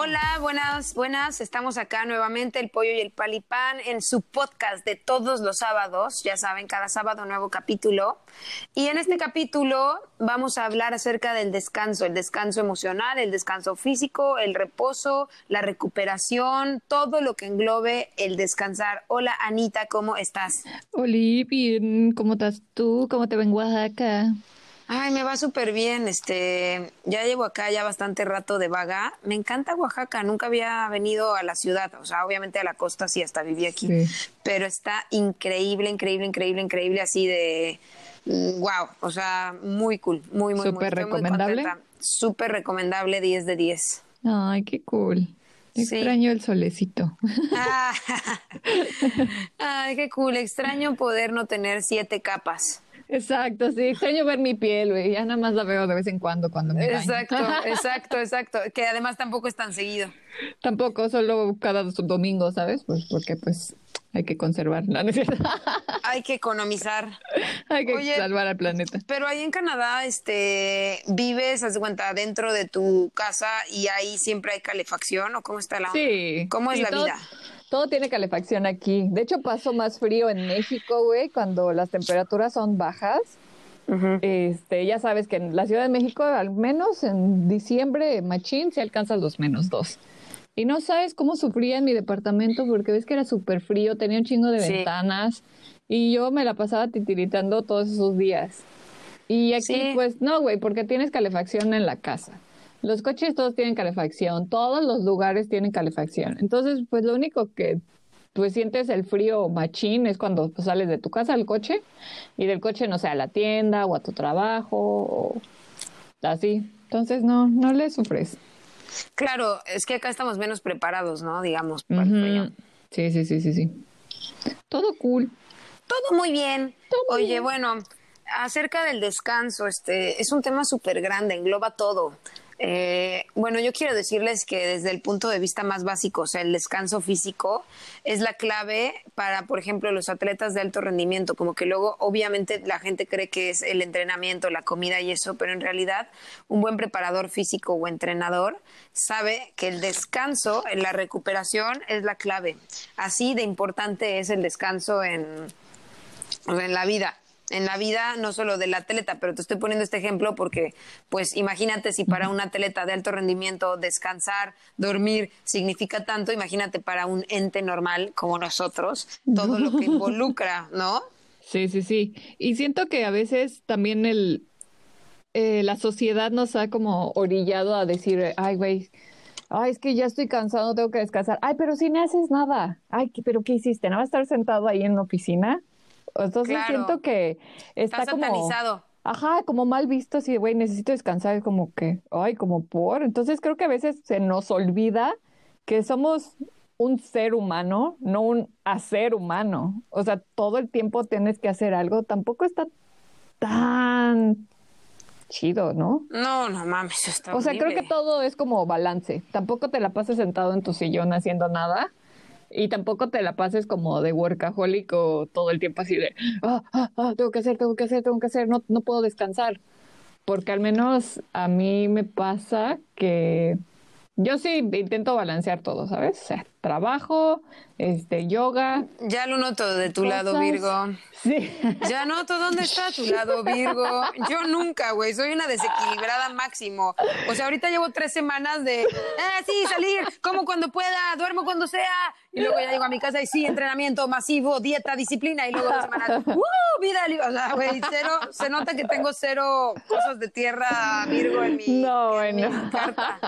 Hola, buenas, buenas. Estamos acá nuevamente, el pollo y el palipán, en su podcast de todos los sábados. Ya saben, cada sábado nuevo capítulo. Y en este capítulo vamos a hablar acerca del descanso, el descanso emocional, el descanso físico, el reposo, la recuperación, todo lo que englobe el descansar. Hola, Anita, ¿cómo estás? Hola, bien. ¿Cómo estás tú? ¿Cómo te ven Oaxaca? Ay, me va súper bien. Este, ya llevo acá ya bastante rato de vaga. Me encanta Oaxaca. Nunca había venido a la ciudad. O sea, obviamente a la costa sí, hasta viví aquí. Pero está increíble, increíble, increíble, increíble. Así de wow. O sea, muy cool. Muy, muy, Súper recomendable. Súper recomendable, 10 de 10. Ay, qué cool. Extraño el solecito. Ay, qué cool. Extraño poder no tener siete capas. Exacto, sí, extraño ver mi piel, güey. Ya nada más la veo de vez en cuando cuando me. Exacto, exacto, exacto. Que además tampoco es tan seguido. Tampoco, solo cada domingo, ¿sabes? Pues porque pues hay que conservar la necesidad. Hay que economizar. hay que salvar al planeta. Pero ahí en Canadá, este, vives, haz de cuenta, dentro de tu casa y ahí siempre hay calefacción o cómo está la Sí. ¿Cómo es la vida? Todo tiene calefacción aquí. De hecho, paso más frío en México, güey, cuando las temperaturas son bajas. Este, ya sabes que en la Ciudad de México, al menos en diciembre, machín, se alcanzan los menos dos. Y no sabes cómo sufría en mi departamento porque ves que era súper frío, tenía un chingo de ventanas y yo me la pasaba titiritando todos esos días. Y aquí, pues no, güey, porque tienes calefacción en la casa. Los coches todos tienen calefacción, todos los lugares tienen calefacción. Entonces, pues lo único que pues sientes el frío machín es cuando pues, sales de tu casa al coche y del coche, no sé, a la tienda o a tu trabajo o así. Entonces, no, no le sufres. Claro, es que acá estamos menos preparados, ¿no? Digamos, para el frío. Sí, sí, sí, sí, sí. Todo cool. Todo muy bien. Oye, bueno, acerca del descanso, este, es un tema súper grande, engloba todo. Eh, bueno, yo quiero decirles que desde el punto de vista más básico, o sea, el descanso físico es la clave para, por ejemplo, los atletas de alto rendimiento, como que luego obviamente la gente cree que es el entrenamiento, la comida y eso, pero en realidad un buen preparador físico o entrenador sabe que el descanso, la recuperación es la clave. Así de importante es el descanso en, en la vida en la vida, no solo del atleta, pero te estoy poniendo este ejemplo porque, pues imagínate si para un atleta de alto rendimiento descansar, dormir significa tanto, imagínate para un ente normal como nosotros, todo lo que involucra, ¿no? Sí, sí, sí. Y siento que a veces también el, eh, la sociedad nos ha como orillado a decir, ay, güey, ay, es que ya estoy cansado, tengo que descansar. Ay, pero si no haces nada. Ay, pero ¿qué hiciste? ¿No vas a estar sentado ahí en la oficina? Entonces siento que está, como... Ajá, como mal visto, así güey, necesito descansar, es como que, ay, como por. Entonces creo que a veces se nos olvida que somos un ser humano, no un hacer humano. O sea, todo el tiempo tienes que hacer algo. Tampoco está tan chido, ¿no? No, no mames, está O sea, creo que todo es como balance. Tampoco te la pases sentado en tu sillón haciendo nada y tampoco te la pases como de workaholic o todo el tiempo así de, ah, ah, ah, tengo que hacer, tengo que hacer, tengo que hacer, no, no puedo descansar. Porque al menos a mí me pasa que yo sí intento balancear todo, ¿sabes? O sea, trabajo, este, yoga. Ya lo noto de tu lado, Virgo. Sí. Ya noto dónde está tu lado, Virgo. Yo nunca, güey, soy una desequilibrada máximo. O sea, ahorita llevo tres semanas de, eh, sí, salir, como cuando pueda, duermo cuando sea. Y luego ya llego a mi casa y sí, entrenamiento masivo, dieta, disciplina. Y luego dos semanas, ¡uh! Vida libre. O sea, güey, cero, se nota que tengo cero cosas de tierra, Virgo, en mi, no, bueno. carta.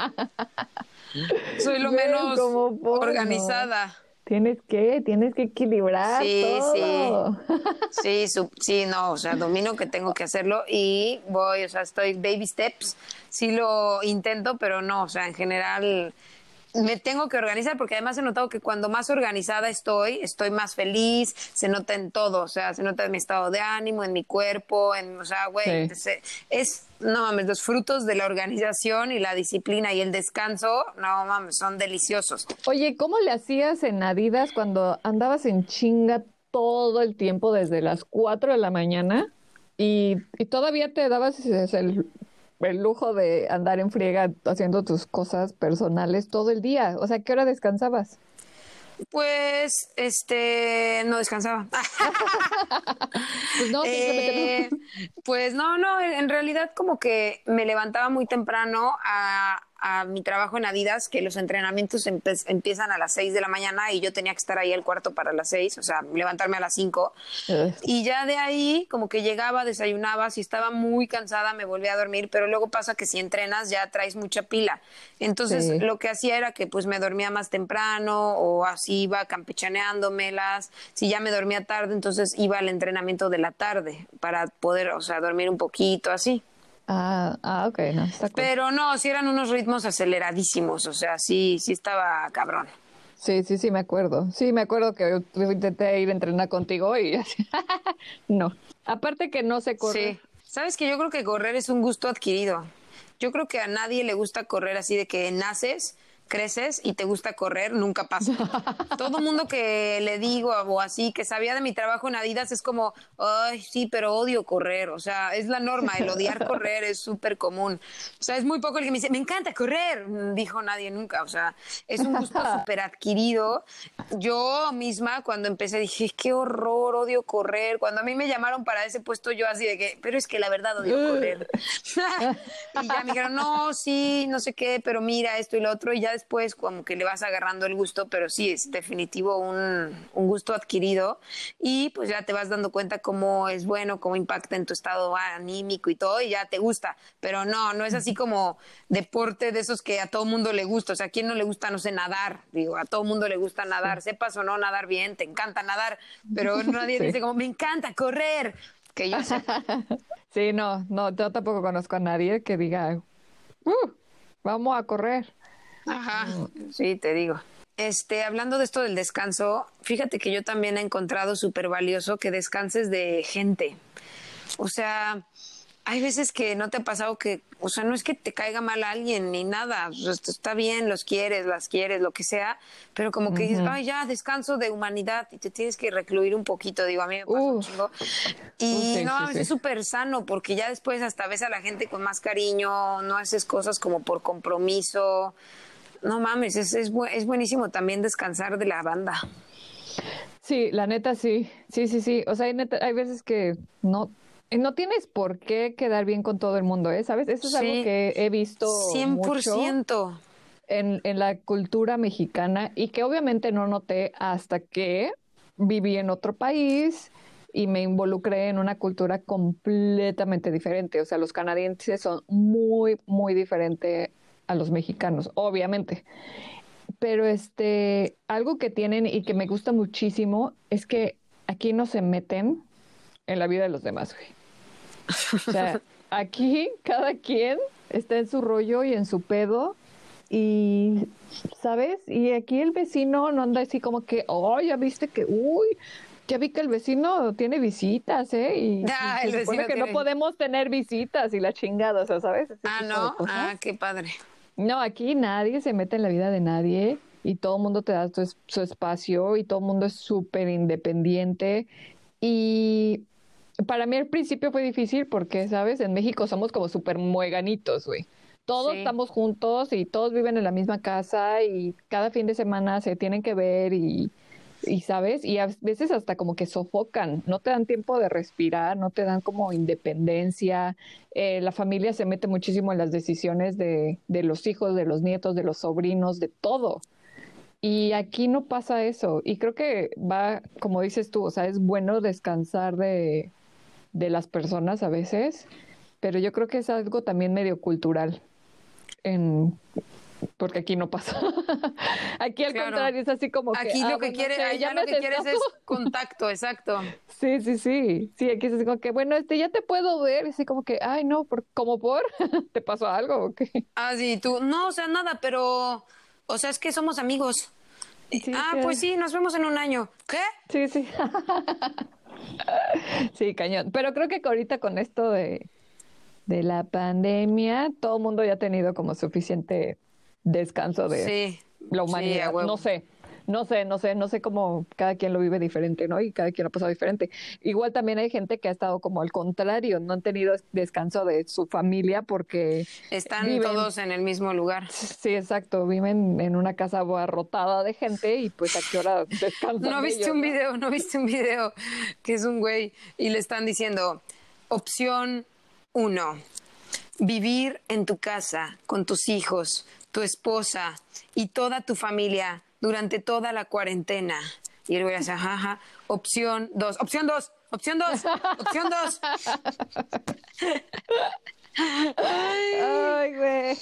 Soy lo menos organizada. Tienes que, tienes que equilibrar. Sí, todo. sí. Sí, sí, no, o sea, domino que tengo que hacerlo y voy, o sea, estoy baby steps. Sí lo intento, pero no, o sea, en general me tengo que organizar porque además he notado que cuando más organizada estoy, estoy más feliz, se nota en todo, o sea, se nota en mi estado de ánimo, en mi cuerpo, en, o sea, güey, es, no mames, los frutos de la organización y la disciplina y el descanso, no mames, son deliciosos. Oye, ¿cómo le hacías en Adidas cuando andabas en chinga todo el tiempo desde las 4 de la mañana y, y todavía te dabas el el lujo de andar en friega haciendo tus cosas personales todo el día. O sea, ¿qué hora descansabas? Pues, este, no descansaba. pues no, eh, Pues no, no, en realidad como que me levantaba muy temprano a, a mi trabajo en Adidas, que los entrenamientos empiezan a las 6 de la mañana y yo tenía que estar ahí al cuarto para las 6, o sea, levantarme a las 5. Y ya de ahí, como que llegaba, desayunaba, si estaba muy cansada me volvía a dormir, pero luego pasa que si entrenas ya traes mucha pila. Entonces, lo que hacía era que pues me dormía más temprano o así iba campechaneándomelas. Si ya me dormía tarde, entonces iba al entrenamiento de la tarde para poder, o sea, dormir un poquito así. Ah, ah, ok, no, Pero no, sí eran unos ritmos aceleradísimos, o sea, sí, sí estaba cabrón. Sí, sí, sí, me acuerdo. Sí, me acuerdo que intenté ir a entrenar contigo y no. Aparte que no sé correr. Sí. Sabes que yo creo que correr es un gusto adquirido. Yo creo que a nadie le gusta correr así de que naces creces y te gusta correr, nunca pasa. Todo mundo que le digo o así, que sabía de mi trabajo en Adidas, es como, ay, sí, pero odio correr. O sea, es la norma, el odiar correr es súper común. O sea, es muy poco el que me dice, me encanta correr, dijo nadie nunca. O sea, es un gusto súper adquirido. Yo misma, cuando empecé, dije, qué horror, odio correr. Cuando a mí me llamaron para ese puesto, yo así de que, pero es que la verdad odio correr. y ya me dijeron, no, sí, no sé qué, pero mira esto y lo otro. Y ya después como que le vas agarrando el gusto, pero sí, es definitivo un, un, gusto adquirido y pues ya te vas dando cuenta cómo es bueno, cómo impacta en tu estado anímico y todo y ya te gusta, pero no, no es así como deporte de esos que a todo mundo le gusta, o sea, ¿a quién no le gusta, no sé, nadar? Digo, a todo mundo le gusta nadar, sepas o no nadar bien, te encanta nadar, pero nadie dice como, me encanta correr, que yo. Sí, no, no, yo tampoco conozco a nadie que diga, uh, vamos a correr. Ajá, sí, te digo. Este, hablando de esto del descanso, fíjate que yo también he encontrado súper valioso que descanses de gente. O sea, hay veces que no te ha pasado que, o sea, no es que te caiga mal alguien ni nada, está bien, los quieres, las quieres, lo que sea, pero como que dices, ay, ya, descanso de humanidad y te tienes que recluir un poquito, digo, a mí me pasa un chingo. Y no, es súper sano porque ya después hasta ves a la gente con más cariño, no haces cosas como por compromiso no mames, es, es, es buenísimo también descansar de la banda. Sí, la neta sí, sí, sí, sí. O sea, hay, neta, hay veces que no, no tienes por qué quedar bien con todo el mundo, ¿eh? ¿Sabes? Eso es algo que he visto 100%. en, en la cultura mexicana y que obviamente no noté hasta que viví en otro país y me involucré en una cultura completamente diferente. O sea, los canadienses son muy, muy diferentes a los mexicanos, obviamente. Pero este, algo que tienen y que me gusta muchísimo es que aquí no se meten en la vida de los demás, O sea, aquí cada quien está en su rollo y en su pedo y, ¿sabes? Y aquí el vecino no anda así como que, oh, ya viste que, uy, ya vi que el vecino tiene visitas, ¿eh? Y, ah, el que no podemos tener visitas y la chingada, o sea, ¿sabes? ah, no, ah, qué padre. No, aquí nadie se mete en la vida de nadie y todo el mundo te da su, espacio y todo el mundo es súper independiente. Y para mí al principio fue difícil porque, ¿sabes? En México somos como súper mueganitos, güey. Todos estamos juntos y todos viven en la misma casa y cada fin de semana se tienen que ver y y sabes, y a veces hasta como que sofocan, no te dan tiempo de respirar, no te dan como independencia, eh, la familia se mete muchísimo en las decisiones de, de los hijos, de los nietos, de los sobrinos, de todo. Y aquí no pasa eso. Y creo que va, como dices tú, o sea, es bueno descansar de, de las personas a veces, pero yo creo que es algo también medio cultural en, porque aquí no pasa. aquí al contrario es así como que aquí lo ah, que quieres, allá lo que quieres es contacto, exacto. Sí, sí, sí. Sí, aquí es así como que bueno, este ya te puedo ver, así como que, ay, no, por, como por te pasó algo o qué? Ah, sí, tú no, o sea, nada, pero o sea, es que somos amigos. ah, pues sí, nos vemos en un año. ¿Qué? Sí, sí. sí, cañón. Pero creo que ahorita con esto de de la pandemia, todo el mundo ya ha tenido como suficiente descanso de la humanidad. no sé. no sé, no sé, no sé cómo cada quien lo vive diferente, ¿no? Y cada quien lo ha pasado diferente. Igual también hay gente que ha estado como al contrario, no han tenido descanso de su familia porque... Están todos en el mismo lugar. Sí, exacto, viven en una casa abarrotada de gente y pues a qué hora descansan. ¿No viste un video, no viste un video que es un güey y le están diciendo, opción uno, vivir en tu casa con tus hijos, tu esposa y toda tu familia durante toda la cuarentena. Y el güey hace, jaja, opción dos, opción dos, opción dos, opción dos. Ay, güey.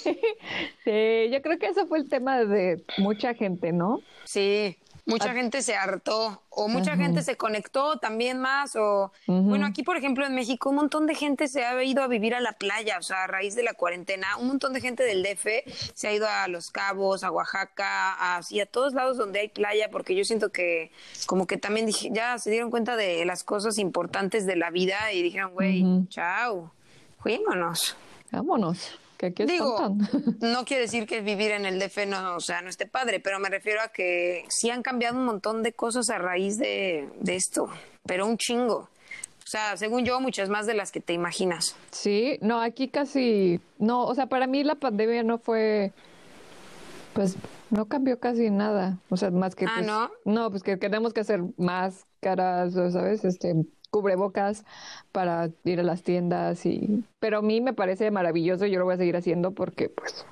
Sí, yo creo que eso fue el tema de mucha gente, ¿no? Sí, mucha gente se hartó o mucha gente se conectó también más o bueno aquí por ejemplo en México un montón de gente se ha ido a vivir a la playa o sea a raíz de la cuarentena un montón de gente del DF se ha ido a Los Cabos a Oaxaca así a todos lados donde hay playa porque yo siento que como que también dije ya se dieron cuenta de las cosas importantes de la vida y dijeron güey chao fuímonos vámonos Digo, no quiere decir que vivir en el DF no, o sea, no esté padre, pero me refiero a que sí han cambiado un montón de cosas a raíz de, esto, pero un chingo. O sea, según yo, muchas más de las que te imaginas. Sí, no, aquí casi, no, o sea, para mí la pandemia no fue, pues, no cambió casi nada. O sea, más que, ah, pues, ¿no? No, pues que tenemos que hacer más caras, ¿sabes? Este, cubrebocas para ir a las tiendas y pero a mí me parece maravilloso y yo lo voy a seguir haciendo porque pues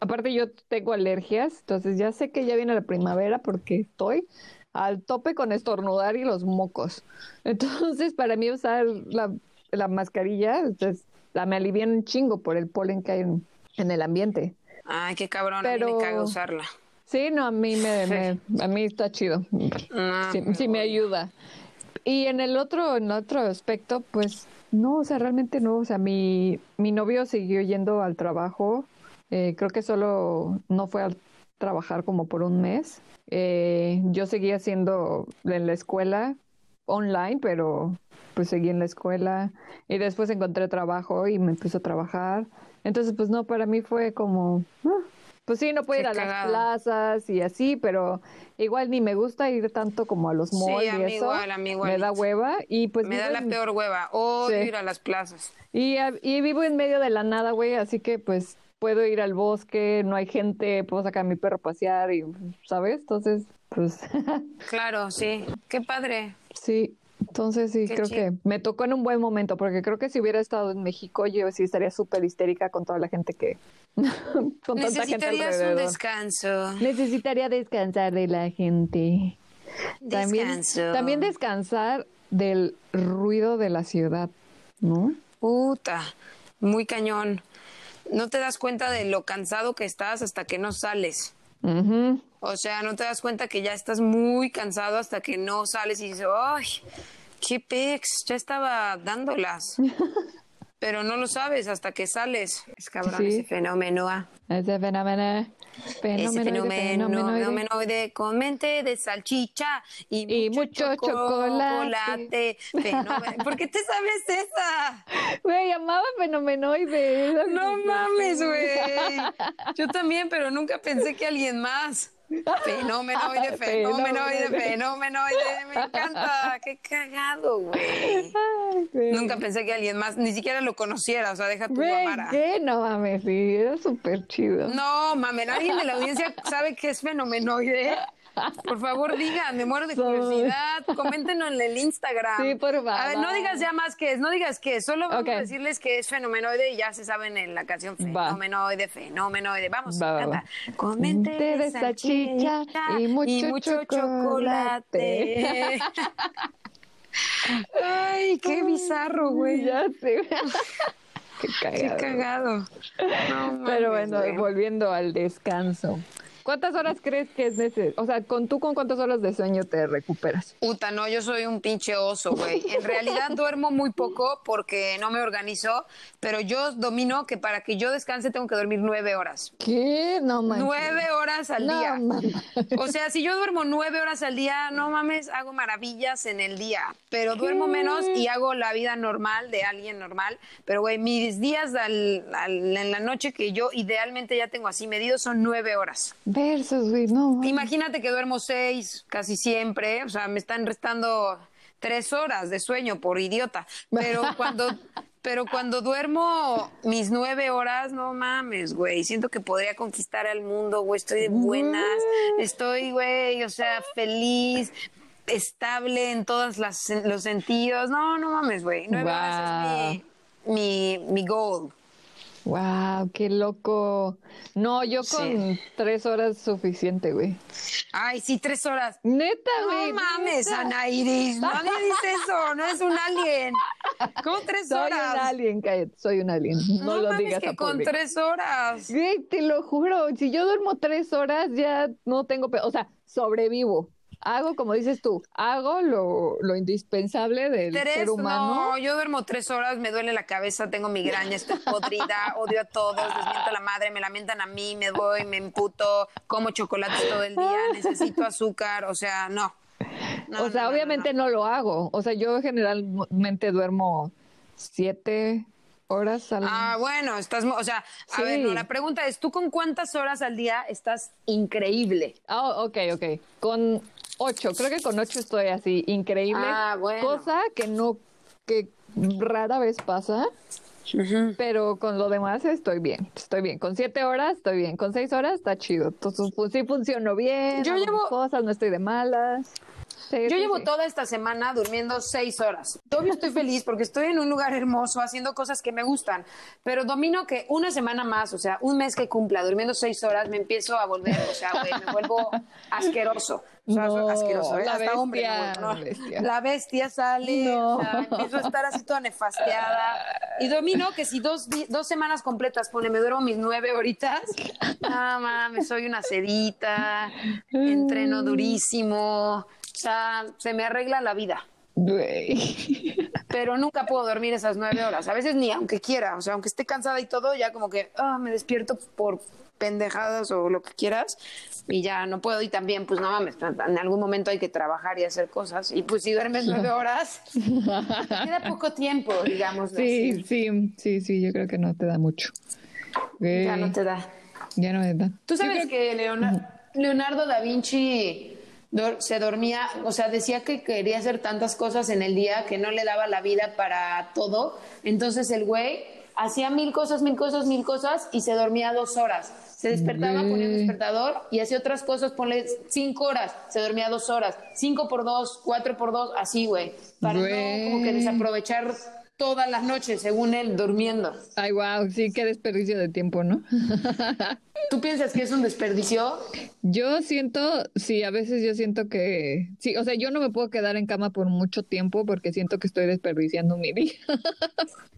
aparte yo tengo alergias, entonces ya sé que ya viene la primavera porque estoy al tope con estornudar y los mocos. Entonces, para mí usar la, la mascarilla, entonces, la me alivia un chingo por el polen que hay en, el ambiente. Ay, qué cabrón, Pero... a mí me caga usarla. Sí, no, a mí me, a mí está chido. sí, me ayuda. Y en el otro, en otro aspecto, pues no, o sea, realmente no. O sea, mi, mi novio siguió yendo al trabajo. Eh, creo que solo no fue a trabajar como por un mes. Eh, yo seguía haciendo en la escuela online, pero pues seguí en la escuela y después encontré trabajo y me empecé a trabajar. Entonces, pues no, para mí fue como, ah, pues sí, no puedo ir a las plazas y así, pero igual ni me gusta ir tanto como a los malls y eso. Igual, Me da hueva y pues... Me da la peor hueva, odio ir a las plazas. Y, y vivo en medio de la nada, güey, así que pues puedo ir al bosque, no hay gente, puedo sacar a mi perro a pasear y, ¿sabes? Entonces, pues... claro, sí, qué padre. Sí, entonces sí, creo que me tocó en un buen momento, porque creo que si hubiera estado en México yo sí estaría súper histérica con toda la gente que... con tanta gente un descanso. Necesitaría descansar de la gente. Descanso. También, descansar del ruido de la ciudad, ¿no? Puta, muy cañón. No te das cuenta de lo cansado que estás hasta que no sales. O sea, no te das cuenta que ya estás muy cansado hasta que no sales y dices, ¡ay! ¡Qué pex! Ya estaba dándolas. Pero no lo sabes hasta que sales. Es cabrón ese fenómeno. ¿ah? Ese fenómeno. Fenómeno, ese fenómeno, de comente de salchicha y, mucho, chocolate. ¿Por qué te sabes esa? Me llamaba fenomenoide. No mames, güey. Yo también, pero nunca pensé que alguien más. Fenomenoide, fenomenoide, fenomenoide. Me encanta. Qué cagado, güey. Nunca pensé que alguien más, ni siquiera lo conociera. O sea, deja tu mamara. ¿Qué? No mames, sí, era súper chido. No mames, alguien de la audiencia sabe que es fenomenoide. Por favor, digan, me muero de curiosidad. Coméntenos en el Instagram. Sí, por favor. A ver, no digas ya más que es, no digas que es, solo vamos a decirles que es fenomenoide y ya se saben en la canción fenomenoide, fenomenoide. Vamos, va, canta. Comente de y mucho, chocolate. Ay, qué bizarro, güey. Ya sé. Qué cagado. Qué cagado. Pero bueno, volviendo al descanso. ¿Cuántas horas crees que es necesario? O sea, ¿con tú con cuántas horas de sueño te recuperas? Puta, no, yo soy un pinche oso, güey. En realidad duermo muy poco porque no me organizo, pero yo domino que para que yo descanse tengo que dormir nueve horas. ¿Qué? No mames. Nueve horas al no, día. Mames. O sea, si yo duermo nueve horas al día, no mames, hago maravillas en el día, pero duermo menos y hago la vida normal de alguien normal. Pero, güey, mis días en la noche que yo idealmente ya tengo así medidos son nueve horas. Güey, no. Imagínate que duermo seis casi siempre, o sea, me están restando tres horas de sueño por idiota. Pero cuando, pero cuando duermo mis nueve horas, no mames, güey. Siento que podría conquistar al mundo, güey. Estoy de buenas, estoy, güey, o sea, feliz, estable en todos los sentidos. No, no mames, güey. Nueve horas es mi, mi, mi goal. Wow, qué loco. No, yo con tres horas suficiente, güey. Ay, sí, tres horas. Neta, güey. No mames, Ana Iris. Nadie dice eso, no es un alien. ¿Cómo tres horas? Soy un alien, cállate, soy un alien. No, lo mames digas que con tres horas. Güey, te lo juro. Si yo duermo tres horas, ya no tengo. O sea, sobrevivo hago, como dices tú, hago lo, lo indispensable del ser humano. No, yo duermo tres horas, me duele la cabeza, tengo migraña, estoy podrida, odio a todos, les miento a la madre, me lamentan a mí, me voy, me emputo, como chocolate todo el día, necesito azúcar, o sea, no. o sea, obviamente no, lo hago. O sea, yo generalmente duermo siete horas al Ah, bueno, estás, o sea, a ver, la pregunta es, ¿tú con cuántas horas al día estás increíble? Ah, ok, ok. Con ocho, creo que con ocho estoy así, increíble. Ah, bueno. Cosa que no, que rara vez pasa. Pero con lo demás estoy bien, estoy bien. Con siete horas estoy bien, con seis horas está chido. Entonces, pues, sí funcionó bien. Yo llevo cosas, no estoy de malas. Yo llevo toda esta semana durmiendo seis horas. Todavía estoy feliz porque estoy en un lugar hermoso haciendo cosas que me gustan, pero domino que una semana más, o sea, un mes que cumpla durmiendo seis horas, me empiezo a volver, o sea, güey, me vuelvo asqueroso. O sea, asqueroso, ¿eh? La Hasta bestia, hombre, La bestia sale, o sea, empiezo a estar así toda nefasteada. Y domino que si dos, dos semanas completas, pone, me duermo mis nueve horitas, no mames, soy una sedita, entreno durísimo, o sea, se me arregla la vida. Pero nunca puedo dormir esas nueve horas. A veces ni aunque quiera. O sea, aunque esté cansada y todo, ya como que ah, me despierto por pendejadas o lo que quieras y ya no puedo. Y también pues no mames en algún momento hay que trabajar y hacer cosas. Y pues si duermes nueve horas queda poco tiempo digamos sí sí sí sí yo creo que no te da mucho. Ya no te da. Ya no te da. Tú sabes que Leonardo da Vinci se dormía, o sea, decía que quería hacer tantas cosas en el día que no le daba la vida para todo. Entonces el güey hacía mil cosas, mil cosas, mil cosas y se dormía dos horas. Se despertaba, ponía un despertador y hacía otras cosas, ponle cinco horas, se dormía dos horas. Cinco por dos, cuatro por dos, así, güey. Para no como que desaprovechar todas las noches, según él, durmiendo. Ay, wow, sí, qué desperdicio de tiempo, ¿no? ¿Tú piensas que es un desperdicio? Yo siento, sí, a veces yo siento que, sí, o sea, yo no me puedo quedar en cama por mucho tiempo porque siento que estoy desperdiciando mi día.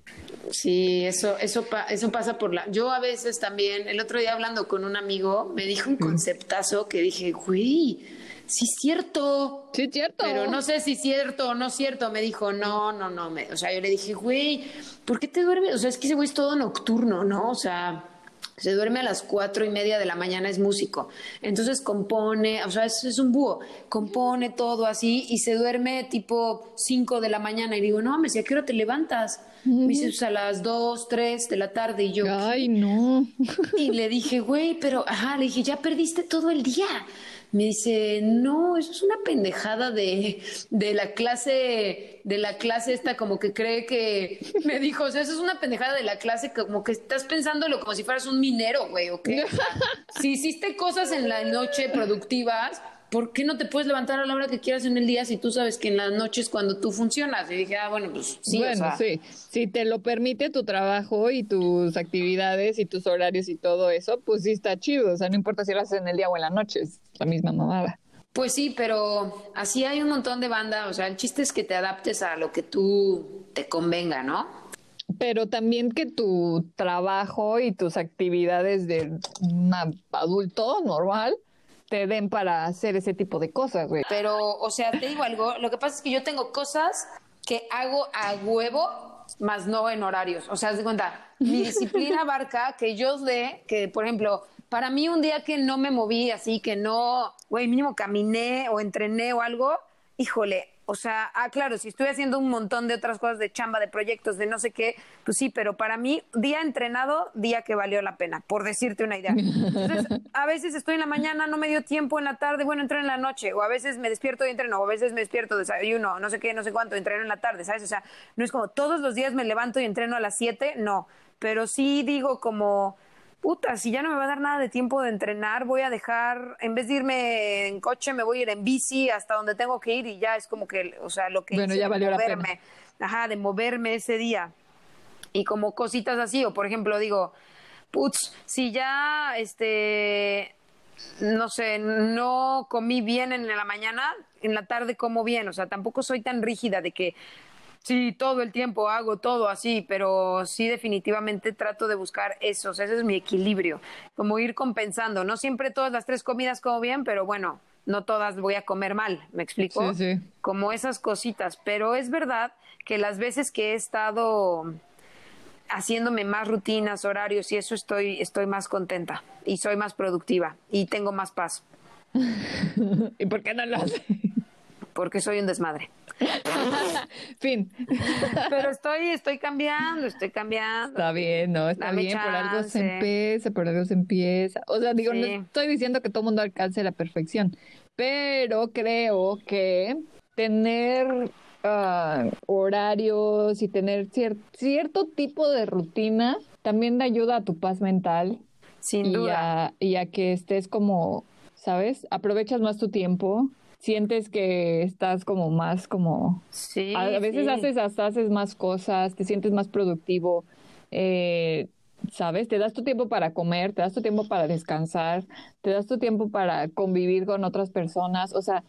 Sí, eso, eso, eso pasa por la. Yo a veces también, el otro día hablando con un amigo, me dijo un conceptazo que dije, güey, sí es cierto. Sí es cierto. Pero no sé si es cierto o no es cierto. Me dijo, no, no, no. o sea, yo le dije, güey, ¿por qué te duermes? O sea, es que ese güey es todo nocturno, ¿no? O sea, se duerme a las cuatro y media de la mañana, es músico. Entonces compone, o sea, es, es un búho, compone todo así y se duerme tipo cinco de la mañana. Y digo, no, me decía, ¿a qué hora te levantas? Me dice, pues a las dos, tres de la tarde. Y yo, ay, no. Y le dije, güey, pero, ajá, le dije, ya perdiste todo el día. Me dice, no, eso es una pendejada de, de la clase, de la clase esta como que cree que, me dijo, o sea, eso es una pendejada de la clase como que estás pensándolo como si fueras un minero, güey, ¿ok? si hiciste cosas en la noche productivas, ¿por qué no te puedes levantar a la hora que quieras en el día si tú sabes que en las noches cuando tú funcionas? Y dije, ah, bueno, pues sí. Bueno, sí. Si te lo permite tu trabajo y tus actividades y tus horarios y todo eso, pues sí está chido. O sea, no importa si lo haces en el día o en la noche, es la misma mamada. Pues sí, pero así hay un montón de banda. O sea, el chiste es que te adaptes a lo que tú te convenga, ¿no? Pero también que tu trabajo y tus actividades de un adulto normal te den para hacer ese tipo de cosas, güey. Pero, o sea, te digo algo, lo que pasa es que yo tengo cosas que hago a huevo, más no en horarios. O sea, haz de cuenta, mi disciplina abarca que yo sé que, por ejemplo, para mí un día que no me moví así, que no, güey, mínimo caminé o entrené o algo, híjole, o sea, ah, claro, si estoy haciendo un montón de otras cosas de chamba, de proyectos, de no sé qué, pues sí, pero para mí, día entrenado, día que valió la pena, por decirte una idea. Entonces, a veces estoy en la mañana, no me dio tiempo en la tarde, bueno, entreno en la noche, o a veces me despierto y entreno, o a veces me despierto, desayuno, no sé qué, no sé cuánto, entreno en la tarde, ¿sabes? O sea, no es como todos los días me levanto y entreno a las 7, no, pero sí digo como puta, si ya no me va a dar nada de tiempo de entrenar, voy a dejar, en vez de irme en coche, me voy a ir en bici hasta donde tengo que ir y ya es como que, o sea, lo que bueno, ya valió moverme, la ajá, de moverme ese día. Y como cositas así, o por ejemplo, digo, putz, si ya, este, no sé, no comí bien en la mañana, en la tarde como bien, o sea, tampoco soy tan rígida de que Sí, todo el tiempo hago todo así, pero sí definitivamente trato de buscar eso, o sea, ese es mi equilibrio, como ir compensando, no siempre todas las tres comidas como bien, pero bueno, no todas voy a comer mal, ¿me explico? Sí, sí. Como esas cositas, pero es verdad que las veces que he estado haciéndome más rutinas, horarios y eso estoy estoy más contenta y soy más productiva y tengo más paz. ¿Y por qué no lo haces? Porque soy un desmadre. fin. Pero estoy, estoy cambiando, estoy cambiando. Está bien, no, está bien, por algo se empieza, por algo se empieza. O sea, digo, no estoy diciendo que todo mundo alcance la perfección, pero creo que tener ah, horarios y tener cierto tipo de rutina también ayuda a tu paz mental. Sin duda. y a que estés como, ¿sabes? Aprovechas más tu tiempo sientes que estás como más como... Sí. A, veces haces hasta haces más cosas, te sientes más productivo, eh, ¿sabes? Te das tu tiempo para comer, te das tu tiempo para descansar, te das tu tiempo para convivir con otras personas, o sea,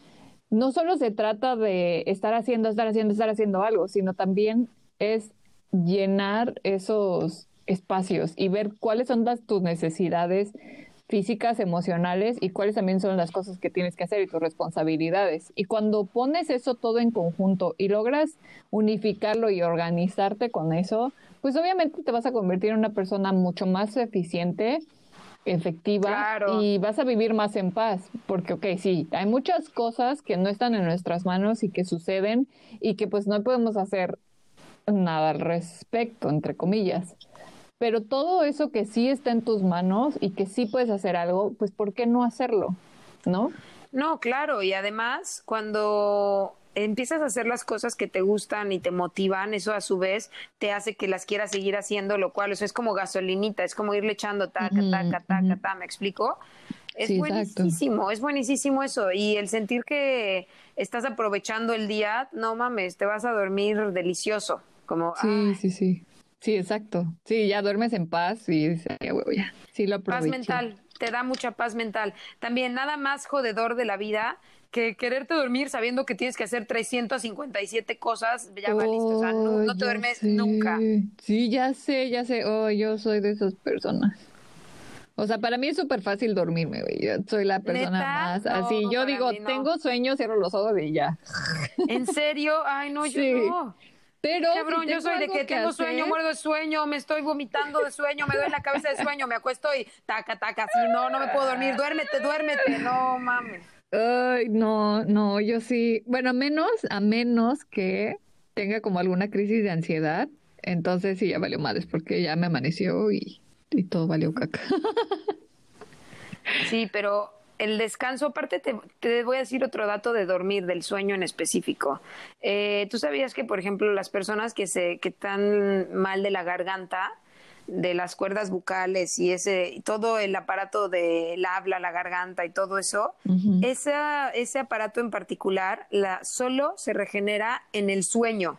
no solo se trata de estar haciendo, estar haciendo, estar haciendo algo, sino también es llenar esos espacios y ver cuáles son las, tus necesidades físicas, emocionales y cuáles también son las cosas que tienes que hacer y tus responsabilidades. Y cuando pones eso todo en conjunto y logras unificarlo y organizarte con eso, pues obviamente te vas a convertir en una persona mucho más eficiente, efectiva y vas a vivir más en paz. Porque, ok, sí, hay muchas cosas que no están en nuestras manos y que suceden y que pues no podemos hacer nada al respecto, entre comillas pero todo eso que sí está en tus manos y que sí puedes hacer algo, pues ¿por qué no hacerlo? ¿No? No, claro, y además cuando empiezas a hacer las cosas que te gustan y te motivan, eso a su vez te hace que las quieras seguir haciendo, lo cual eso es como gasolinita, es como irle echando taca, taca, taca, taca, ¿me explico? Es buenísimo, es buenísimo eso. Y el sentir que estás aprovechando el día, no mames, te vas a dormir delicioso. Como, sí, sí, sí. Sí, exacto. Sí, ya duermes en paz y dices, ya, sí lo. Paz mental, te da mucha paz mental. También nada más jodedor de la vida que quererte dormir sabiendo que tienes que hacer 357 cosas, ya va listo, o sea, no, te duermes nunca. Sí, ya sé, ya sé, oh, yo soy de esas personas. O sea, para mí es súper fácil dormirme, güey. Yo soy la persona más así. Yo digo, tengo sueño, cierro los ojos y ya. ¿En serio? Ay, no, yo no. Pero Cabrón, yo soy de que, tengo sueño, muerdo de sueño, me estoy vomitando de sueño, me duele la cabeza de sueño, me acuesto y taca, taca, así, no, no me puedo dormir, duérmete, duérmete, no mames. Ay, no, no, yo sí, bueno, a menos, a menos que tenga como alguna crisis de ansiedad, entonces sí ya valió madres porque ya me amaneció y, y todo valió caca. Sí, pero el descanso, aparte te, voy a decir otro dato de dormir, del sueño en específico. Eh, Tú sabías que, por ejemplo, las personas que, se, que están mal de la garganta, de las cuerdas bucales y ese todo el aparato del habla, la garganta y todo eso, ese aparato en particular la, solo se regenera en el sueño.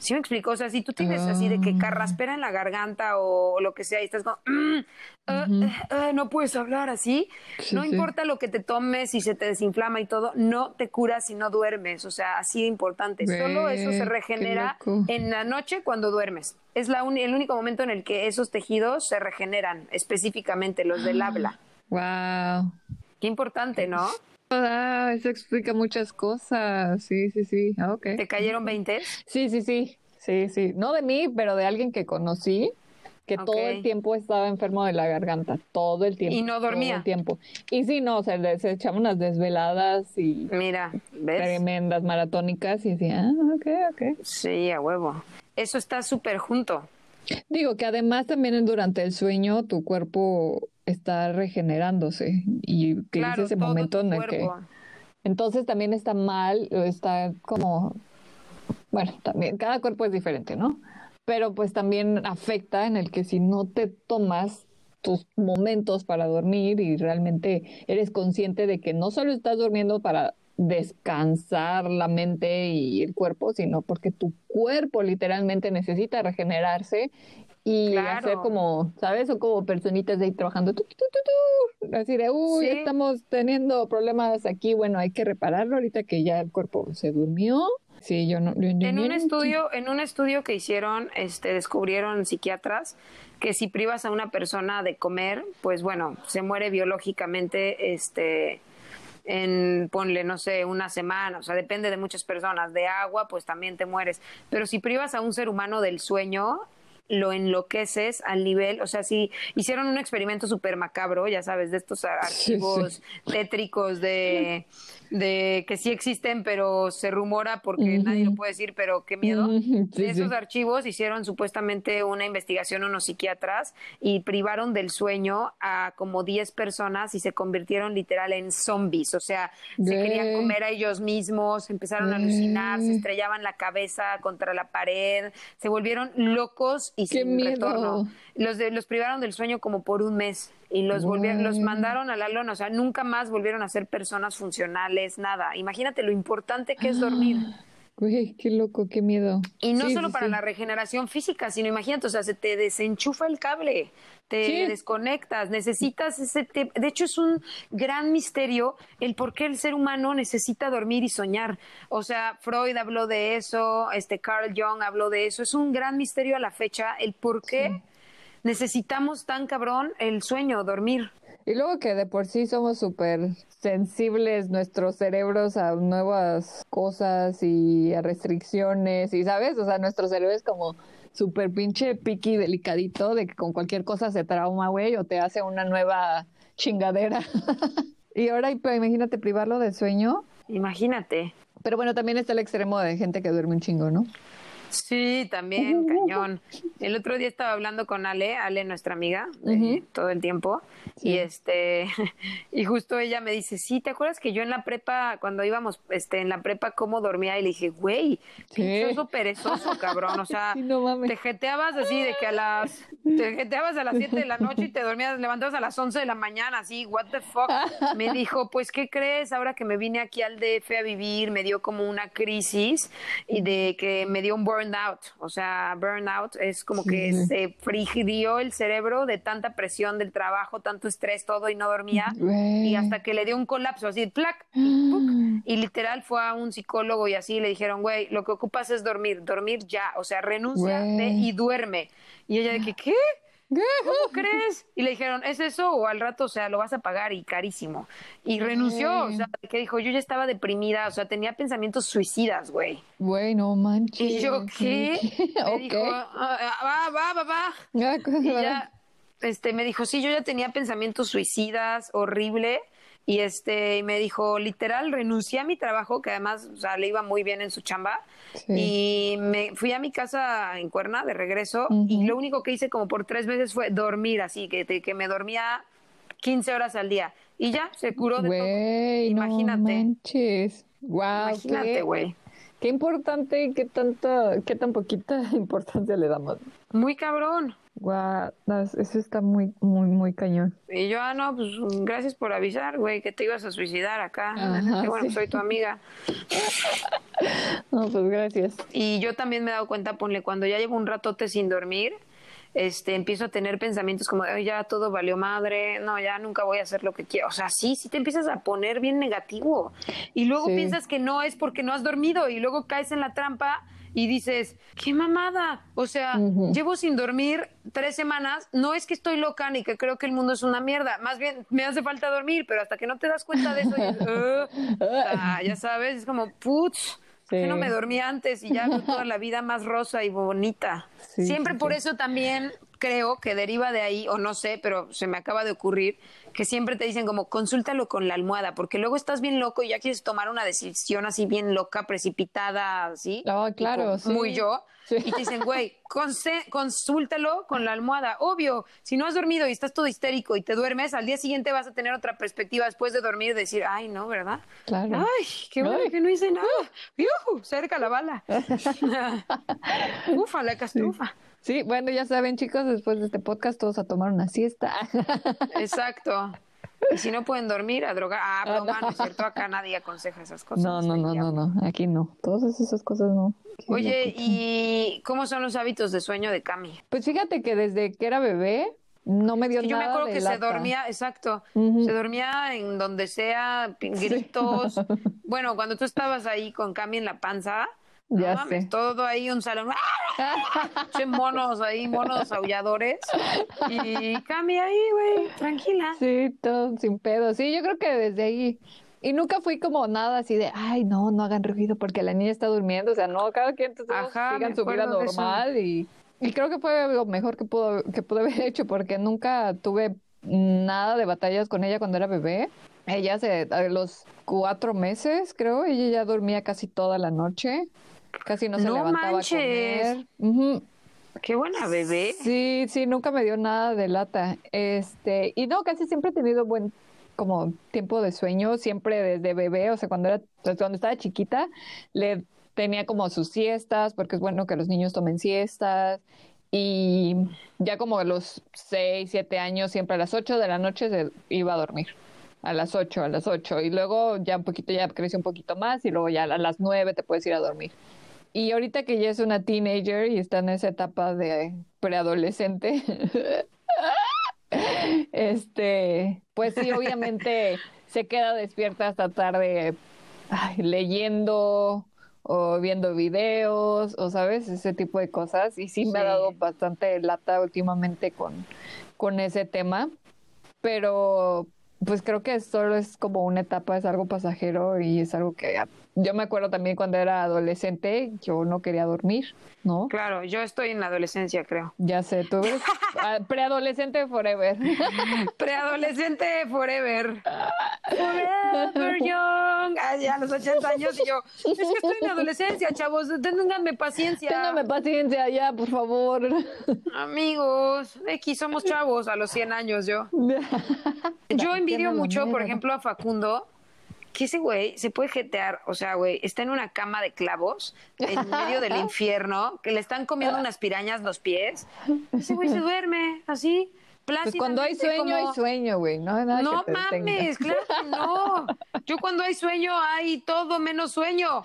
¿Sí me explico? O sea, si tú tienes así de que ah. carraspera en la garganta o, lo que sea y estás como, mm, ah, ah, no puedes hablar así, no importa lo que te tomes, si se te desinflama y todo, no te curas si no duermes. O sea, así de importante. Solo eso se regenera en la noche cuando duermes. Es la el único momento en el que esos tejidos se regeneran, específicamente los del habla. Wow. Qué importante, ¿no? Ah, eso explica muchas cosas. Sí, sí, sí. Ah, ¿Te cayeron 20? Sí, sí, sí. Sí, sí. No de mí, pero de alguien que conocí que todo el tiempo estaba enfermo de la garganta, todo el tiempo. Y no dormía. Todo el tiempo. Y sí, no, o sea, se echaba unas desveladas y... Mira, ¿ves? Tremendas maratónicas y decía, ah, ok, ok. Sí, a huevo. Eso está súper junto. Digo que además también durante el sueño tu cuerpo está regenerándose y que es ese momento en el que... Entonces también está mal, está como... Bueno, también cada cuerpo es diferente, ¿no? pero pues también afecta en el que si no te tomas tus momentos para dormir y realmente eres consciente de que no solo estás durmiendo para descansar la mente y el cuerpo, sino porque tu cuerpo literalmente necesita regenerarse y hacer como, ¿sabes? O como personitas de ahí trabajando, así de, uy, estamos teniendo problemas aquí, bueno, hay que repararlo ahorita que ya el cuerpo se durmió Sí, yo no. en un estudio, en un estudio que hicieron, este, descubrieron psiquiatras que si privas a una persona de comer, pues bueno, se muere biológicamente, este, en ponle no sé una semana, o sea depende de muchas personas. De agua, pues también te mueres. Pero si privas a un ser humano del sueño, lo enloqueces al nivel, o sea, si hicieron un experimento súper macabro, ya sabes, de estos archivos tétricos de de que sí existen, pero se rumora porque nadie lo puede decir, pero qué miedo. de esos archivos hicieron supuestamente una investigación unos psiquiatras y privaron del sueño a como 10 personas y se convirtieron literal en zombies, o sea, se querían comer a ellos mismos, empezaron a alucinar, se estrellaban la cabeza contra la pared, se volvieron locos y sin retorno. Los de, los privaron del sueño como por un mes y los volvieron, los mandaron a la lona, o sea, nunca más volvieron a ser personas funcionales, nada. Imagínate lo importante que es dormir. Güey, qué loco, qué miedo. Y no solo para la regeneración física, sino imagínate, o sea, se te desenchufa el cable, te desconectas, necesitas ese... De hecho, es un gran misterio el por qué el ser humano necesita dormir y soñar. O sea, Freud habló de eso, este Carl Jung habló de eso. Es un gran misterio a la fecha el por qué necesitamos tan cabrón el sueño, dormir. Y luego que de por sí somos súper sensibles nuestros cerebros a nuevas cosas y a restricciones y, ¿sabes? O sea, nuestro cerebro es como súper pinche piqui delicadito de que con cualquier cosa se trauma, güey, o te hace una nueva chingadera. y ahora imagínate privarlo de sueño. Imagínate. Pero bueno, también está el extremo de gente que duerme un chingo, ¿no? Sí, también, cañón. El otro día estaba hablando con Ale, Ale, nuestra amiga, todo el tiempo, y este, y justo ella me dice, sí, ¿te acuerdas que yo en la prepa, cuando íbamos, este, en la prepa, cómo dormía? Y le dije, güey, eso perezoso, cabrón, o sea, te jeteabas así de que a las, te jeteabas a las 7 de la noche y te dormías, levantabas a las 11 de la mañana, así, what the fuck. Me dijo, pues, ¿qué crees? Ahora que me vine aquí al DF a vivir, me dio como una crisis y de que me dio un burnout, o sea, burnout es como que se frigidió el cerebro de tanta presión del trabajo, tanto estrés, todo y no dormía. Y hasta que le dio un colapso, así, plac, y, literal fue a un psicólogo y así le dijeron, güey, lo que ocupas es dormir, dormir ya, o sea, renuncia y duerme. Y ella de que, ¿qué? ¿Cómo crees? Y le dijeron, ¿es eso o al rato, o sea, lo vas a pagar y carísimo? Y renunció, o sea, que dijo, yo ya estaba deprimida, o sea, tenía pensamientos suicidas, güey. Güey, no manches. Y yo, ¿qué? Me dijo, ah, ah, va, va, va, va. Y ya, este, me dijo, sí, yo ya tenía pensamientos suicidas, horrible. Y este, me dijo, literal, renuncié a mi trabajo, que además, o sea, le iba muy bien en su chamba. Y me fui a mi casa en Cuerna de regreso. Y lo único que hice como por tres meses fue dormir, así que, que me dormía 15 horas al día. Y ya, se curó de todo. Imagínate. No manches. Wow, Imagínate, güey. Qué, importante y qué, tanta, qué tan poquita importancia le damos. Muy cabrón. Guau, eso está muy, muy, muy cañón. Y yo, ah, no, pues gracias por avisar, güey, que te ibas a suicidar acá. Qué bueno, soy tu amiga. no, pues gracias. Y yo también me he dado cuenta, ponle, cuando ya llevo un ratote sin dormir, este, empiezo a tener pensamientos como, Ay, ya todo valió madre, no, ya nunca voy a hacer lo que quiero. O sea, sí, sí te empiezas a poner bien negativo. Y luego piensas que no es porque no has dormido y luego caes en la trampa y dices, qué mamada. O sea, llevo sin dormir tres semanas. No es que estoy loca ni que creo que el mundo es una mierda. Más bien, me hace falta dormir, pero hasta que no te das cuenta de eso, ya sabes, es como, putz. Yo no me dormía antes y ya toda la vida más rosa y bonita. Siempre por eso también creo que deriva de ahí, o no sé, pero se me acaba de ocurrir, que siempre te dicen como consúltalo con la almohada, porque luego estás bien loco y ya quieres tomar una decisión así bien loca, precipitada, así. Ah, claro, Muy yo. Y te dicen, güey, consúltalo con la almohada. Obvio, si no has dormido y estás todo histérico y te duermes, al día siguiente vas a tener otra perspectiva después de dormir y decir, ay, no, ¿verdad? Claro. Ay, qué bueno que no hice nada. ¡Yuhu! Cerca la bala. Ufa, la castufa. Sí, bueno, ya saben, chicos, después de este podcast todos a tomar una siesta. Exacto. Y si no pueden dormir, a drogar. Ah, ah broma, no. es cierto, acá nadie aconseja esas cosas. No, no, no, no, no, aquí no. Todas esas cosas no. Oye, ¿y cómo son los hábitos de sueño de Cami? Pues fíjate que desde que era bebé, no me dio nada. Yo me acuerdo que se dormía, exacto, se dormía en donde sea, gritos. Bueno, cuando tú estabas ahí con Cami en la panza, ya sé. todo ahí un salón. monos ahí, monos aulladores. Y Cami ahí, güey, tranquila. Sí, todo sin pedo. Sí, yo creo que desde ahí. Y nunca fui como nada así de, ay, no, no hagan ruido porque la niña está durmiendo. O sea, no, cada quien sigan su vida normal. Y, y creo que fue lo mejor que pudo, que pude haber hecho porque nunca tuve nada de batallas con ella cuando era bebé. Ella se, a los cuatro meses, creo, ella ya dormía casi toda la noche. Casi no se levantaba manches. a comer. Qué buena bebé. Sí, sí, nunca me dio nada de lata. Este, y no, casi siempre he tenido buen como tiempo de sueño, siempre desde bebé, o sea, cuando era pues, cuando estaba chiquita, le tenía como sus siestas, porque es bueno que los niños tomen siestas. Y ya como a los 6, 7 años, siempre a las 8 de la noche se iba a dormir a las 8, a las 8 y luego ya un poquito, ya creció un poquito más y luego ya a las 9 te puedes ir a dormir. Y ahorita que ya es una teenager y está en esa etapa de preadolescente, este, pues sí, obviamente se queda despierta hasta tarde leyendo o viendo videos o sabes, ese tipo de cosas. Y sí, me ha dado bastante lata últimamente con, con ese tema. Pero pues creo que solo es como una etapa, es algo pasajero y es algo que yo me acuerdo también cuando era adolescente, yo no quería dormir, ¿no? Claro, yo estoy en la adolescencia, creo. Ya sé, tú eres ah, preadolescente forever. preadolescente forever. Forever young. Ay, a los 80 años y yo, es que estoy en la adolescencia, chavos, ténganme paciencia. Ténganme paciencia ya, por favor. Amigos, X, somos chavos a los 100 años yo. Yo envidio mucho, por ejemplo, a Facundo que ese güey se puede jetear, o sea, güey, está en una cama de clavos en medio del infierno, que le están comiendo unas pirañas los pies. Ese güey se duerme así. Pues cuando hay sueño, hay sueño, güey. No, no mames, claro que no. Yo cuando hay sueño, hay todo menos sueño.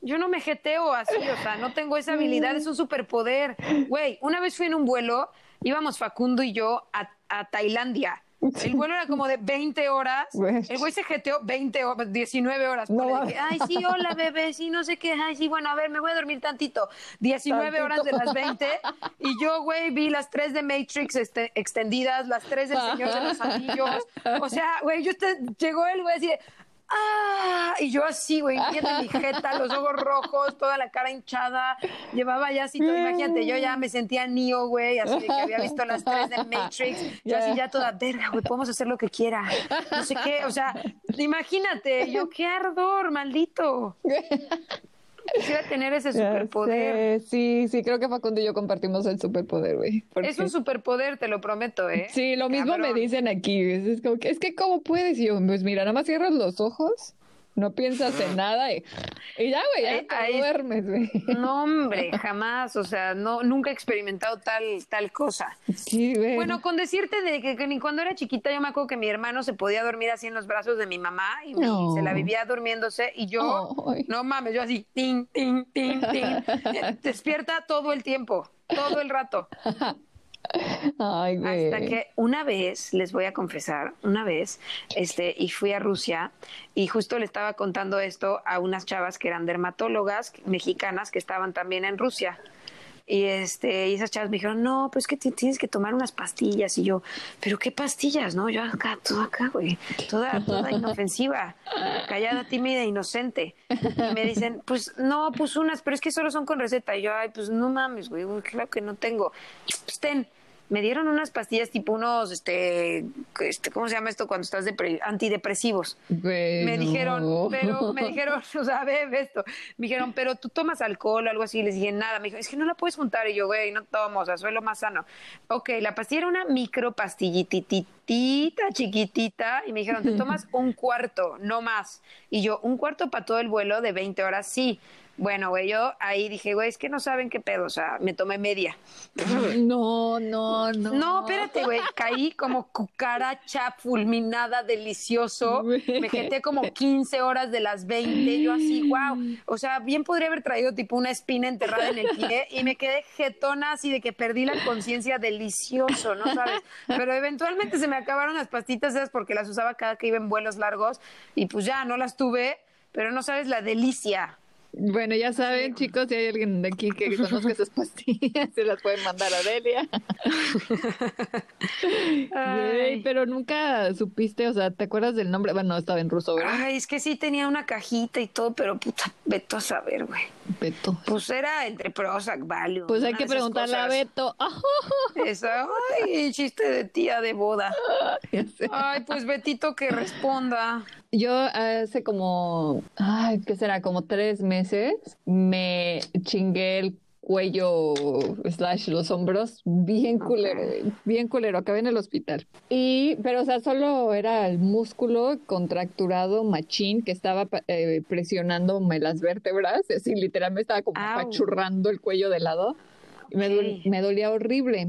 Yo no me jeteo así, o sea, no tengo esa habilidad, es un superpoder. Güey, una vez fui en un vuelo, íbamos Facundo y yo a, a Tailandia el vuelo era como de 20 horas. El güey se jeteó 20 horas, 19 horas. ay, sí, hola, bebé, sí, no sé qué. Ay, sí, bueno, a ver, me voy a dormir tantito. 19 horas de las 20. Y yo, güey, vi las 3 de Matrix este, extendidas, las 3 del Señor de los Anillos. O sea, güey, yo te, llegó el güey así de, ¡ah! Y yo así, güey, viendo mi jeta, los ojos rojos, toda la cara hinchada. Llevaba ya así, todo, imagínate, yo ya me sentía Neo, güey, así de que había visto las tres de Matrix. Yo así ya toda, verga, güey, podemos hacer lo que quiera. No sé qué, o sea, imagínate, yo qué ardor, maldito. Quisiera tener ese superpoder. Sí, sí, creo que Facundo y yo compartimos el superpoder, güey. Es un superpoder, te lo prometo, ¿eh? Sí, lo mismo me dicen aquí. Es, como que, es que, ¿cómo puedes? Y yo, pues mira, nada más cierras los ojos no piensas en nada y, ya, güey, ya te duermes, güey. No, hombre, jamás, o sea, no, nunca he experimentado tal, tal cosa. Sí, güey. Bueno, con decirte de que, ni cuando era chiquita yo me acuerdo que mi hermano se podía dormir así en los brazos de mi mamá y, se la vivía durmiéndose y yo, no mames, yo así, ting, ting, ting, ting, despierta todo el tiempo, todo el rato. Ay, Hasta que una vez, les voy a confesar, una vez, este, y fui a Rusia y justo le estaba contando esto a unas chavas que eran dermatólogas mexicanas que estaban también en Rusia. Y este y esas chavas me dijeron, no, pues que tienes que tomar unas pastillas. Y yo, ¿pero qué pastillas? No, yo acá, toda acá, güey, toda, toda inofensiva, callada, tímida, inocente. Y me dicen, pues no, pues unas, pero es que solo son con receta. Y yo, ay, pues no mames, güey, claro que no tengo. Pues me dieron unas pastillas tipo unos, este, este ¿cómo se llama esto cuando estás antidepresivos? me dijeron, pero me dijeron, o sea, ve, esto, me dijeron, pero tú tomas alcohol o algo así, les dije, nada, me dijo, es que no la puedes juntar, y yo, güey, no tomo, o sea, soy lo más sano. Ok, la pastilla era una micro pastillititita, chiquitita, y me dijeron, te tomas un cuarto, no más. Y yo, un cuarto para todo el vuelo de 20 horas, sí. Bueno, güey, yo ahí dije, güey, es que no saben qué pedo, o sea, me tomé media. No, no, no. No, espérate, güey, caí como cucaracha fulminada, delicioso. Me quedé como 15 horas de las 20, yo así, wow. O sea, bien podría haber traído tipo una espina enterrada en el pie y me quedé jetona así de que perdí la conciencia delicioso, ¿no sabes? Pero eventualmente se me acabaron las pastitas esas porque las usaba cada que iba en vuelos largos y pues ya no las tuve, pero no sabes la delicia. Bueno, ya saben, chicos, si hay alguien de aquí que conozca esas pastillas, se las pueden mandar a Delia. pero nunca supiste, o sea, ¿te acuerdas del nombre? Bueno, estaba en ruso, ¿verdad? Ay, es que sí tenía una cajita y todo, pero puta, Beto a saber, güey. Beto. Pues era entre Prozac, Valium. Pues hay que preguntarle a Beto. Eso, ay, chiste de tía de boda. Ay, pues Betito que responda. Yo hace como, ay, ¿qué será? Como tres meses me chingué el cuello slash los hombros bien culero, bien culero, acabé en el hospital. Y, pero o sea, solo era el músculo contracturado machín que estaba eh, presionándome las vértebras, así literalmente estaba como apachurrando el cuello de lado. Me, me dolía horrible.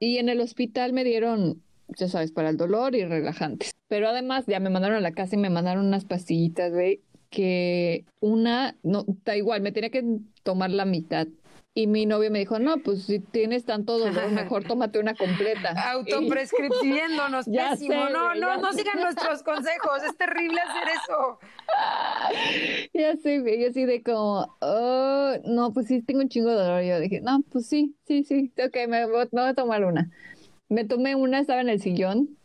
Y en el hospital me dieron, ya sabes, para el dolor y relajantes. Pero además ya me mandaron a la casa y me mandaron unas pastillitas, güey, que una, no, da igual, me tenía que tomar la mitad y mi novio me dijo, no, pues si tienes tanto dolor, mejor tómate una completa. Autoprescribiéndonos, pésimo. no, no, no sigan nuestros consejos. Es terrible hacer eso. Ya sé, güey. Yo así de como, oh, no, pues sí, tengo un chingo de dolor. Yo dije, no, pues sí, sí, sí. Ok, me voy, me voy a tomar una. Me tomé una, estaba en el sillón.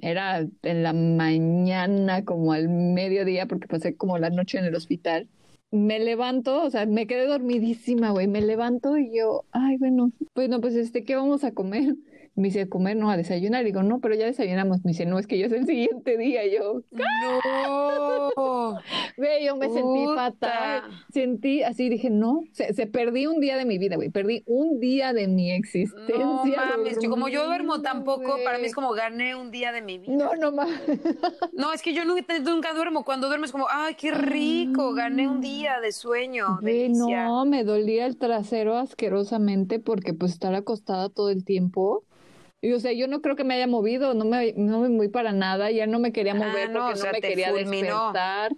Era en la mañana, como al mediodía, porque pasé como la noche en el hospital me levanto, o sea, me quedé dormidísima, güey, me levanto y yo, ay, bueno, bueno, pues este, ¿qué vamos a comer? Me dice, comer, no, a desayunar. Y digo, no, pero ya desayunamos. Me dice, no, es que yo es el siguiente día. Y yo, no. Güey, yo me sentí fatal. Sentí así, dije, no, se, se, perdí un día de mi vida, güey. Perdí un día de mi existencia. No mames, yo, como yo duermo tampoco, para mí es como gané un día de mi vida. No, no mames. No, es que yo nunca, nunca duermo. Cuando duermes como, ay, qué rico, gané un día de sueño. Güey, no, me dolía el trasero asquerosamente porque pues estar acostada todo el tiempo y o sea, yo no creo que me haya movido, no me, no me moví para nada, ya no me quería ah, mover porque no me quería despertar.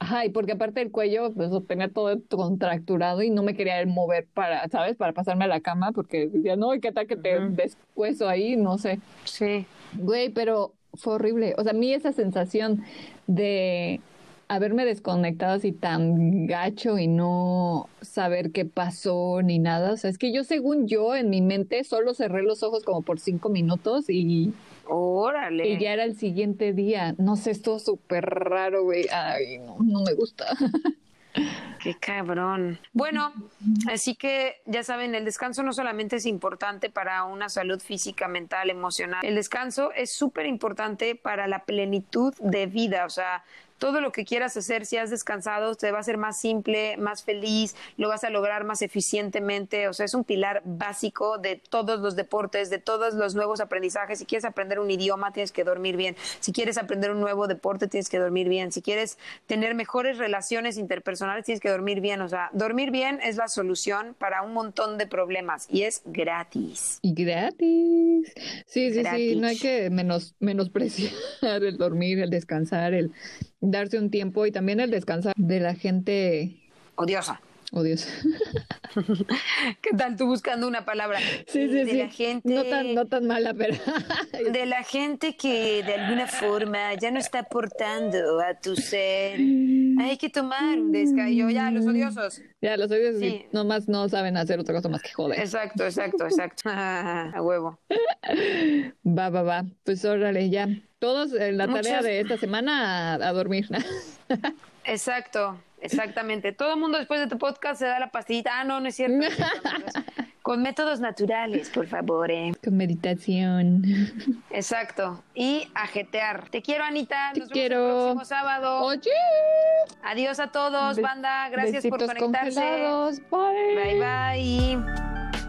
Ajá, y porque aparte el cuello, pues tenía todo contracturado y no me quería mover para, ¿sabes? Para pasarme a la cama porque decía, no, ¿qué tal que te descueso ahí? No sé. Sí. Güey, pero fue horrible. O sea, a mí esa sensación de haberme desconectado así tan gacho y no saber qué pasó ni nada. O sea, es que yo, según yo, en mi mente solo cerré los ojos como por cinco minutos y. Órale. Y ya era el siguiente día. No sé, esto súper raro, güey. Ay, no, no me gusta. Qué cabrón. Bueno, así que ya saben, el descanso no solamente es importante para una salud física, mental, emocional. El descanso es súper importante para la plenitud de vida. O sea, todo lo que quieras hacer, si has descansado, te va a ser más simple, más feliz, lo vas a lograr más eficientemente. O sea, es un pilar básico de todos los deportes, de todos los nuevos aprendizajes. Si quieres aprender un idioma, tienes que dormir bien. Si quieres aprender un nuevo deporte, tienes que dormir bien. Si quieres tener mejores relaciones interpersonales, tienes que dormir bien. O sea, dormir bien es la solución para un montón de problemas y es gratis. Y gratis. Sí, sí, sí. No hay que menos, menospreciar el dormir, el descansar, el darse un tiempo y también el descansar de la gente odiosa. Odiosa. ¿Qué tal tú buscando una palabra? Sí, sí, de la gente. No tan, no tan mala, pero. de la gente que de alguna forma ya no está aportando a tu ser Hay que tomar un descayo. Ya, los odiosos. Ya, los odiosos sí. nomás no saben hacer otra cosa más que joder. Exacto, exacto, exacto. a huevo. Va, va, va. Pues órale, ya. Todos en la tarea de esta semana a, dormir. exacto, exactamente. Todo el mundo después de tu podcast se da la pastillita. Ah, no, no es cierto. Con métodos naturales, por favor. Eh. Con meditación. Exacto. Y ajetear. Te quiero, Anita. Te Nos quiero. vemos el próximo sábado. Oye. Adiós a todos, banda. Gracias por conectarse. Bye. Bye, bye.